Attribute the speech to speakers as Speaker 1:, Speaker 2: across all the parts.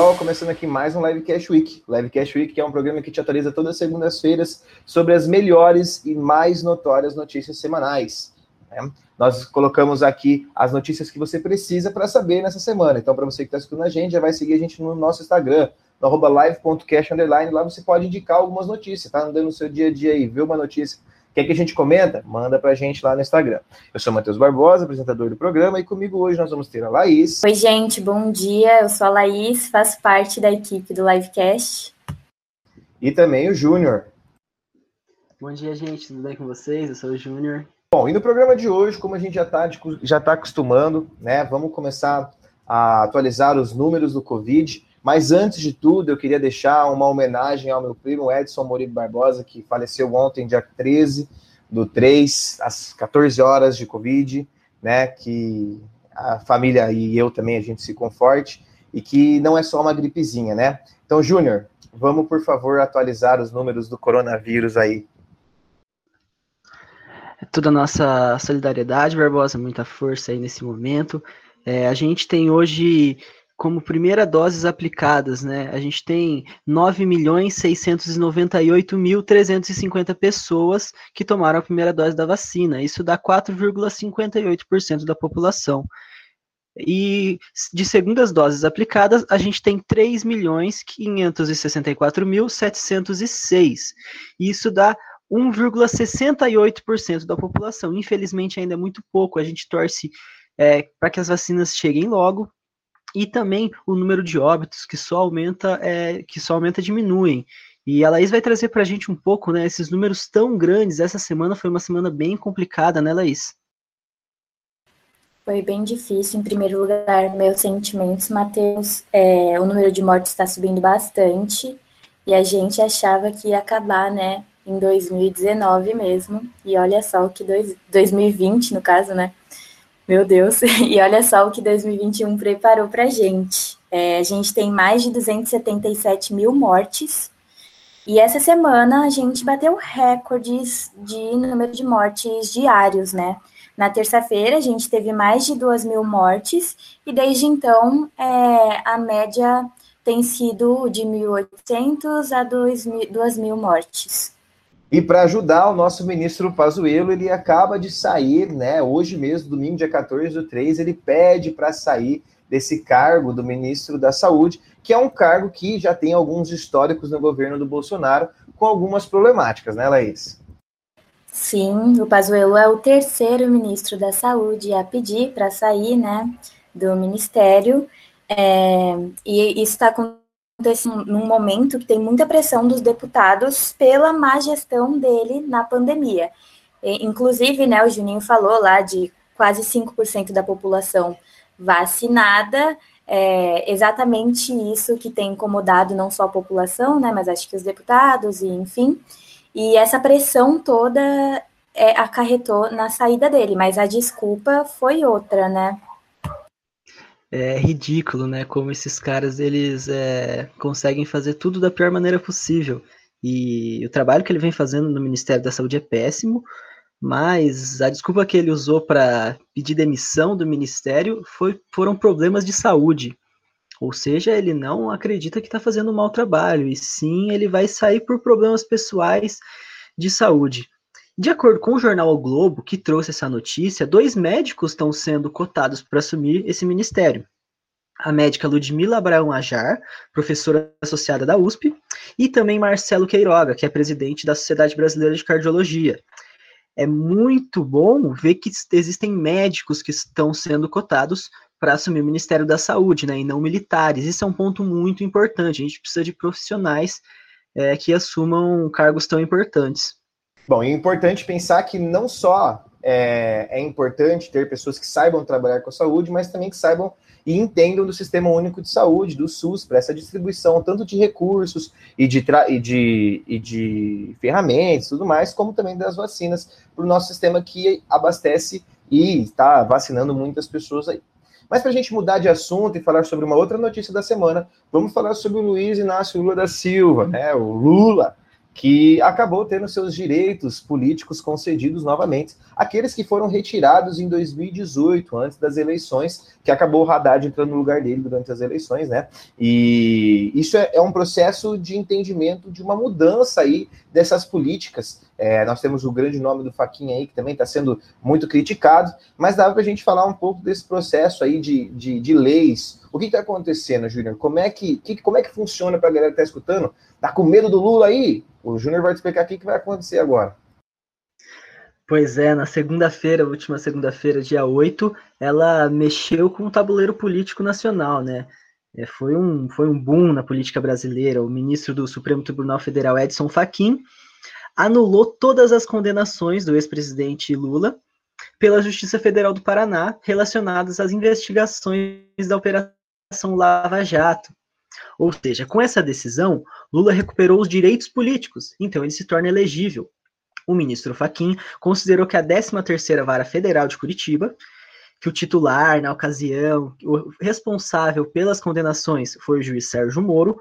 Speaker 1: pessoal. Começando aqui mais um Live Cash Week. Live Cash Week que é um programa que te atualiza todas as segundas-feiras sobre as melhores e mais notórias notícias semanais. Né? Nós colocamos aqui as notícias que você precisa para saber nessa semana. Então, para você que está escutando a gente, já vai seguir a gente no nosso Instagram, no arroba. Lá você pode indicar algumas notícias, tá andando no seu dia a dia aí, viu uma notícia Quer que a gente comenta? Manda pra gente lá no Instagram. Eu sou Matheus Barbosa, apresentador do programa, e comigo hoje nós vamos ter a Laís.
Speaker 2: Oi, gente, bom dia. Eu sou a Laís, faço parte da equipe do Livecast.
Speaker 1: E também o Júnior.
Speaker 3: Bom dia, gente, tudo bem com vocês? Eu sou o Júnior.
Speaker 1: Bom, e no programa de hoje, como a gente já está já tá acostumando, né, vamos começar a atualizar os números do Covid. Mas antes de tudo, eu queria deixar uma homenagem ao meu primo Edson Moribe Barbosa, que faleceu ontem, dia 13 do 3, às 14 horas de Covid, né? Que a família e eu também a gente se conforte e que não é só uma gripezinha, né? Então, Júnior, vamos por favor atualizar os números do coronavírus aí.
Speaker 3: É toda a nossa solidariedade, Barbosa, muita força aí nesse momento. É, a gente tem hoje como primeira doses aplicadas, né? A gente tem 9.698.350 pessoas que tomaram a primeira dose da vacina. Isso dá 4,58% da população. E de segundas doses aplicadas, a gente tem 3.564.706. Isso dá 1,68% da população. Infelizmente, ainda é muito pouco. A gente torce é, para que as vacinas cheguem logo, e também o número de óbitos que só aumenta, é, que só aumenta diminuem. E a Laís vai trazer para a gente um pouco, né, esses números tão grandes. Essa semana foi uma semana bem complicada, né, Laís?
Speaker 2: Foi bem difícil. Em primeiro lugar, meus sentimentos, Matheus. É, o número de mortes está subindo bastante e a gente achava que ia acabar, né, em 2019 mesmo. E olha só que dois, 2020, no caso, né, meu Deus. E olha só o que 2021 preparou para a gente. É, a gente tem mais de 277 mil mortes. E essa semana a gente bateu recordes de número de mortes diários, né? Na terça-feira a gente teve mais de 2 mil mortes, e desde então é, a média tem sido de 1.800 a 2 mil mortes.
Speaker 1: E para ajudar o nosso ministro Pazuello, ele acaba de sair, né? Hoje mesmo, domingo, dia 14 do 3, ele pede para sair desse cargo do ministro da Saúde, que é um cargo que já tem alguns históricos no governo do Bolsonaro, com algumas problemáticas, né, Laís?
Speaker 2: Sim, o Pazuello é o terceiro ministro da Saúde a pedir para sair, né, do ministério. É, e isso está acontecendo acontece num momento que tem muita pressão dos deputados pela má gestão dele na pandemia. E, inclusive, né, o Juninho falou lá de quase 5% da população vacinada, é exatamente isso que tem incomodado não só a população, né, mas acho que os deputados e enfim. E essa pressão toda é, acarretou na saída dele, mas a desculpa foi outra, né?
Speaker 3: É ridículo, né? Como esses caras eles é, conseguem fazer tudo da pior maneira possível. E o trabalho que ele vem fazendo no Ministério da Saúde é péssimo, mas a desculpa que ele usou para pedir demissão do ministério foi, foram problemas de saúde. Ou seja, ele não acredita que está fazendo um mau trabalho, e sim ele vai sair por problemas pessoais de saúde. De acordo com o jornal o Globo, que trouxe essa notícia, dois médicos estão sendo cotados para assumir esse ministério. A médica Ludmila Abraão Ajar, professora associada da USP, e também Marcelo Queiroga, que é presidente da Sociedade Brasileira de Cardiologia. É muito bom ver que existem médicos que estão sendo cotados para assumir o Ministério da Saúde, né, e não militares. Isso é um ponto muito importante. A gente precisa de profissionais é, que assumam cargos tão importantes.
Speaker 1: Bom, é importante pensar que não só é, é, importante ter pessoas que saibam trabalhar com a saúde, mas também que saibam e entendam do Sistema Único de Saúde, do SUS, para essa distribuição tanto de recursos e de, e de, e de ferramentas tudo mais, como também das vacinas para o nosso sistema que abastece e está vacinando muitas pessoas aí. Mas para a gente mudar de assunto e falar sobre uma outra notícia da semana, vamos falar sobre o Luiz Inácio Lula da Silva, né? O Lula, que acabou tendo seus direitos políticos concedidos novamente. Aqueles que foram retirados em 2018, antes das eleições, que acabou o Haddad entrando no lugar dele durante as eleições, né? E isso é, é um processo de entendimento de uma mudança aí dessas políticas. É, nós temos o grande nome do Faquinha aí, que também está sendo muito criticado, mas dá para a gente falar um pouco desse processo aí de, de, de leis. O que está acontecendo, Júnior? Como, é que, que, como é que funciona para a galera que está escutando? Tá com medo do Lula aí? O Júnior vai te explicar o que vai acontecer agora.
Speaker 3: Pois é, na segunda-feira, última segunda-feira, dia 8, ela mexeu com o tabuleiro político nacional, né? É, foi, um, foi um boom na política brasileira. O ministro do Supremo Tribunal Federal, Edson Fachin, anulou todas as condenações do ex-presidente Lula pela Justiça Federal do Paraná relacionadas às investigações da Operação Lava Jato. Ou seja, com essa decisão, Lula recuperou os direitos políticos, então ele se torna elegível. O ministro Faquim considerou que a 13ª Vara Federal de Curitiba, que o titular, na ocasião, o responsável pelas condenações foi o juiz Sérgio Moro,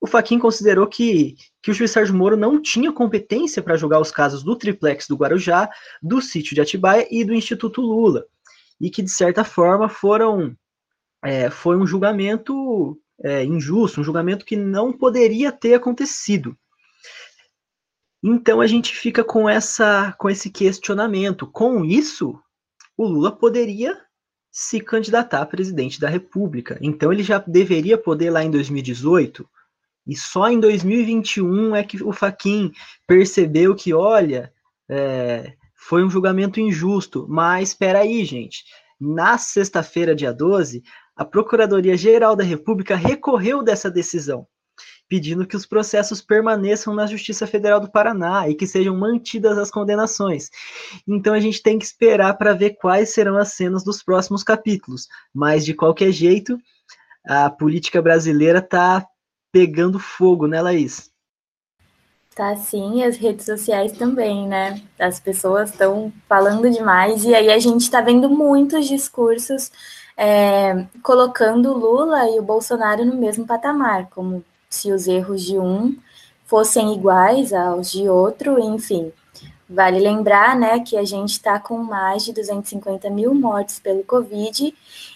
Speaker 3: o Faquin considerou que, que o juiz Sérgio Moro não tinha competência para julgar os casos do triplex do Guarujá, do sítio de Atibaia e do Instituto Lula, e que, de certa forma, foram é, foi um julgamento é, injusto, um julgamento que não poderia ter acontecido. Então a gente fica com essa com esse questionamento. Com isso, o Lula poderia se candidatar a presidente da República. Então ele já deveria poder lá em 2018 e só em 2021 é que o Faquin percebeu que, olha, é, foi um julgamento injusto. Mas espera aí, gente. Na sexta-feira, dia 12, a Procuradoria-Geral da República recorreu dessa decisão, pedindo que os processos permaneçam na Justiça Federal do Paraná e que sejam mantidas as condenações. Então a gente tem que esperar para ver quais serão as cenas dos próximos capítulos. Mas de qualquer jeito, a política brasileira está pegando fogo, né, Laís?
Speaker 2: Tá sim, as redes sociais também, né? As pessoas estão falando demais, e aí a gente está vendo muitos discursos é, colocando Lula e o Bolsonaro no mesmo patamar, como se os erros de um fossem iguais aos de outro, enfim. Vale lembrar, né, que a gente está com mais de 250 mil mortes pelo Covid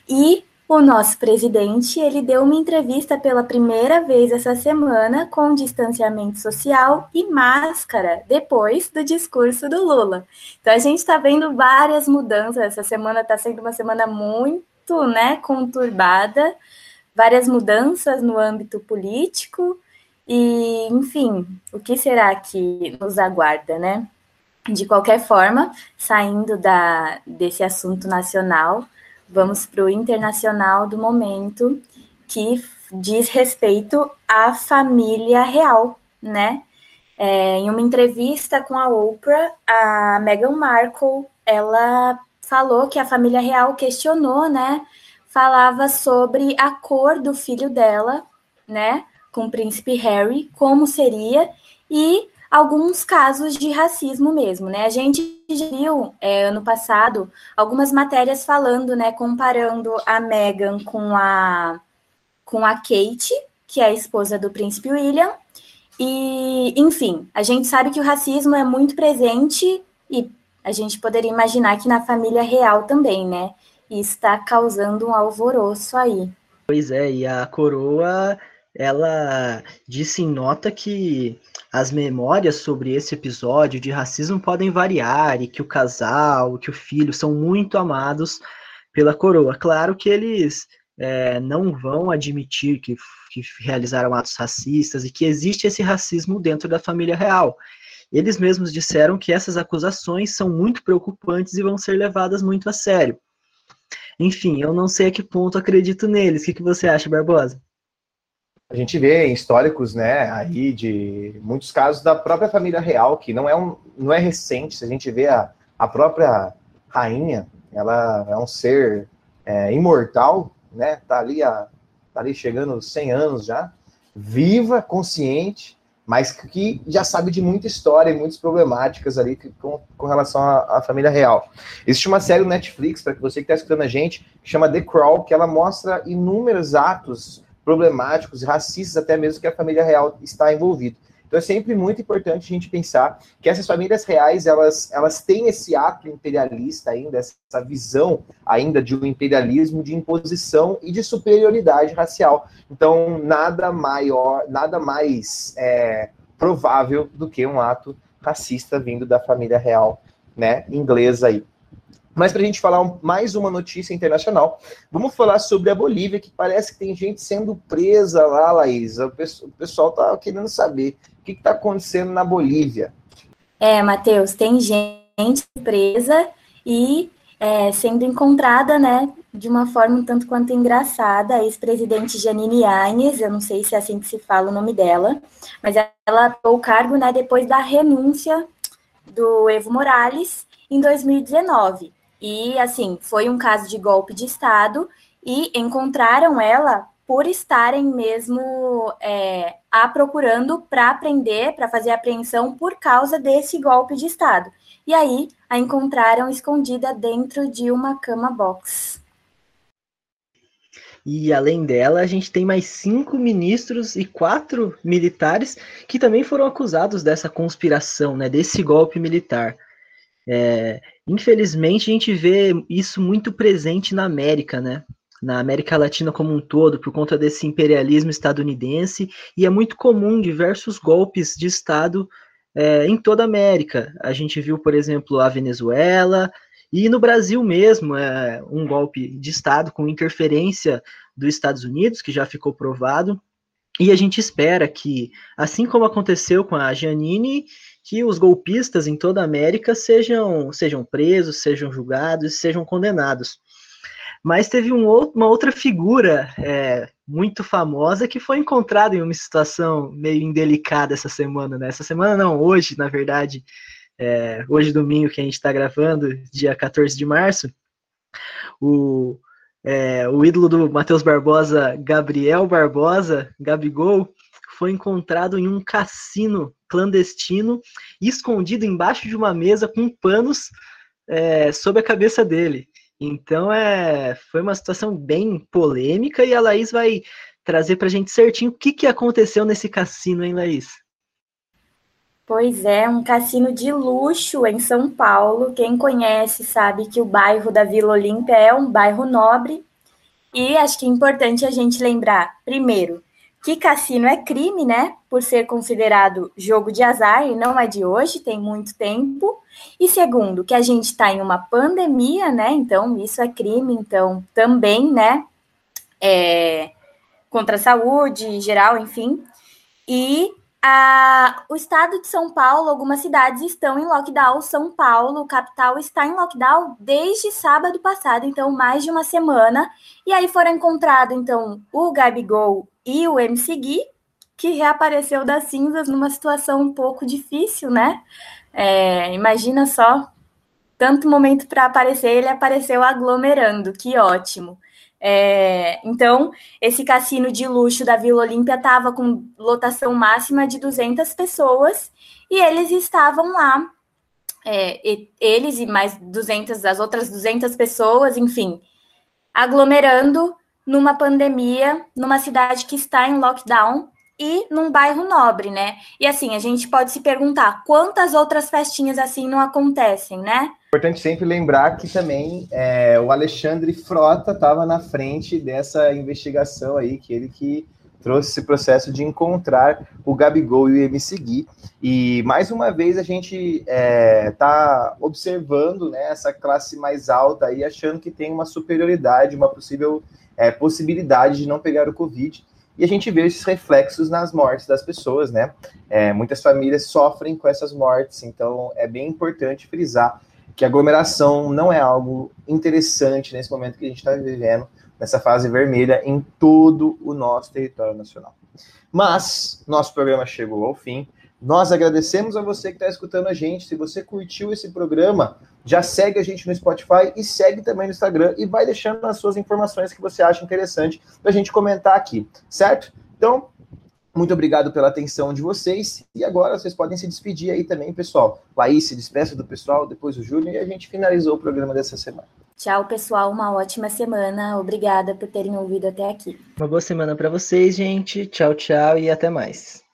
Speaker 2: e o nosso presidente, ele deu uma entrevista pela primeira vez essa semana com distanciamento social e máscara, depois do discurso do Lula. Então a gente está vendo várias mudanças. Essa semana está sendo uma semana muito né, conturbada, várias mudanças no âmbito político, e, enfim, o que será que nos aguarda, né? De qualquer forma, saindo da, desse assunto nacional, vamos para o internacional do momento, que diz respeito à família real, né? É, em uma entrevista com a Oprah, a Meghan Markle, ela falou que a família real questionou, né? Falava sobre a cor do filho dela, né? Com o príncipe Harry, como seria, e alguns casos de racismo mesmo, né? A gente viu é, ano passado algumas matérias falando, né? Comparando a Meghan com a, com a Kate, que é a esposa do príncipe William. E, enfim, a gente sabe que o racismo é muito presente e a gente poderia imaginar que na família real também, né? E está causando um alvoroço aí.
Speaker 3: Pois é, e a coroa, ela disse em nota que as memórias sobre esse episódio de racismo podem variar e que o casal, que o filho são muito amados pela coroa. Claro que eles é, não vão admitir que, que realizaram atos racistas e que existe esse racismo dentro da família real. Eles mesmos disseram que essas acusações são muito preocupantes e vão ser levadas muito a sério. Enfim, eu não sei a que ponto acredito neles. O que, que você acha, Barbosa?
Speaker 1: A gente vê históricos, né, aí de muitos casos da própria família real, que não é, um, não é recente. Se a gente vê a, a própria rainha, ela é um ser é, imortal, né, tá ali, a, tá ali chegando 100 anos já, viva, consciente, mas que já sabe de muita história e muitas problemáticas ali com, com relação à, à, família real. Existe uma série no Netflix, para você que está escutando a gente, que chama The Crawl, que ela mostra inúmeros atos problemáticos, racistas até mesmo, que a família real está envolvida. Então é sempre muito importante a gente pensar que essas famílias reais, elas, elas têm esse ato imperialista ainda, essa visão ainda de um imperialismo de imposição e de superioridade racial. Então, nada maior, nada mais é, provável do que um ato racista vindo da família real, né, inglesa aí. Mas para a gente falar mais uma notícia internacional, vamos falar sobre a Bolívia, que parece que tem gente sendo presa lá, Laís. O, pessoal está querendo saber o que está acontecendo na Bolívia.
Speaker 2: É, Matheus, tem gente presa e é, sendo encontrada, né, de uma forma um tanto quanto engraçada. A ex-presidente Janine Áñez, eu não sei se é assim que se fala o nome dela, mas ela tomou o cargo, né, depois da renúncia do Evo Morales em 2019. E, assim, foi um caso de golpe de Estado e encontraram ela por estarem mesmo é, a procurando para aprender, para fazer apreensão por causa desse golpe de Estado. E aí a encontraram escondida dentro de uma cama box.
Speaker 3: E além dela, a gente tem mais cinco ministros e quatro militares que também foram acusados dessa conspiração, né, desse golpe militar. É, infelizmente, a gente vê isso muito presente na América, né? Na América Latina como um todo, por conta desse imperialismo estadunidense, e é muito comum diversos golpes de Estado é, em toda a América. A gente viu, por exemplo, a Venezuela, e no Brasil mesmo, é um golpe de Estado com interferência dos Estados Unidos, que já ficou provado. E a gente espera que, assim como aconteceu com a Janine, que os golpistas em toda a América sejam, sejam presos, sejam julgados, sejam condenados. Mas teve um, uma outra figura é, muito famosa que foi encontrada em uma situação meio indelicada essa semana, né? Essa semana não, hoje, na verdade, é, hoje domingo que a gente está gravando, dia 14 de março, o, é, o ídolo do Matheus Barbosa, Gabriel Barbosa, Gabigol, foi encontrado em um cassino clandestino, escondido embaixo de uma mesa com panos é, sobre a cabeça dele. Então é, foi uma situação bem polêmica e a Laís vai trazer para a gente certinho o que, que aconteceu nesse cassino, hein, Laís?
Speaker 2: Pois é, um cassino de luxo em São Paulo. Quem conhece sabe que o bairro da Vila Olímpia é um bairro nobre. E acho que é importante a gente lembrar, primeiro, que cassino é crime, né? Por ser considerado jogo de azar e não é de hoje, tem muito tempo. E segundo, que a gente está em uma pandemia, né? Então, isso é crime, então também, né? É, contra a saúde geral, enfim. E a, o estado de São Paulo, algumas cidades estão em lockdown. São Paulo, capital, está em lockdown desde sábado passado, então mais de uma semana. E aí foram encontrados, então, o Gabigol e o MC Gui, que reapareceu das cinzas numa situação um pouco difícil, né? É, imagina só, tanto momento para aparecer, ele apareceu aglomerando, que ótimo. É, então, esse cassino de luxo da Vila Olímpia estava com lotação máxima de 200 pessoas e eles estavam lá, é, e, eles e mais 200, as outras 200 pessoas, enfim, aglomerando numa pandemia, numa cidade que está em lockdown e num bairro nobre, né? E assim, a gente pode se perguntar quantas outras festinhas assim não acontecem, né?
Speaker 1: Importante sempre lembrar que também é, o Alexandre Frota estava na frente dessa investigação aí, que ele que trouxe esse processo de encontrar o Gabigol e o MC Gui. E mais uma vez a gente está é, tá observando né, essa classe mais alta aí, achando que tem uma superioridade, uma possível é, possibilidade de não pegar o Covid e a gente vê esses reflexos nas mortes das pessoas, né? É, muitas famílias sofrem com essas mortes, então é bem importante frisar que aglomeração não é algo interessante nesse momento que a gente está vivendo, nessa fase vermelha, em todo o nosso território nacional. Mas nosso programa chegou ao fim. Nós agradecemos a você que está escutando a gente. Se você curtiu esse programa, já segue a gente no Spotify e segue também no Instagram e vai deixando as suas informações que você acha interessante para a gente comentar aqui, certo? Então, muito obrigado pela atenção de vocês. E agora vocês podem se despedir aí também, pessoal. Laís se despeça do pessoal, depois o Júnior, e a gente finalizou o programa dessa semana.
Speaker 2: Tchau, pessoal. Uma ótima semana. Obrigada por terem ouvido até aqui.
Speaker 3: Uma boa semana para vocês, gente. Tchau, tchau e até mais.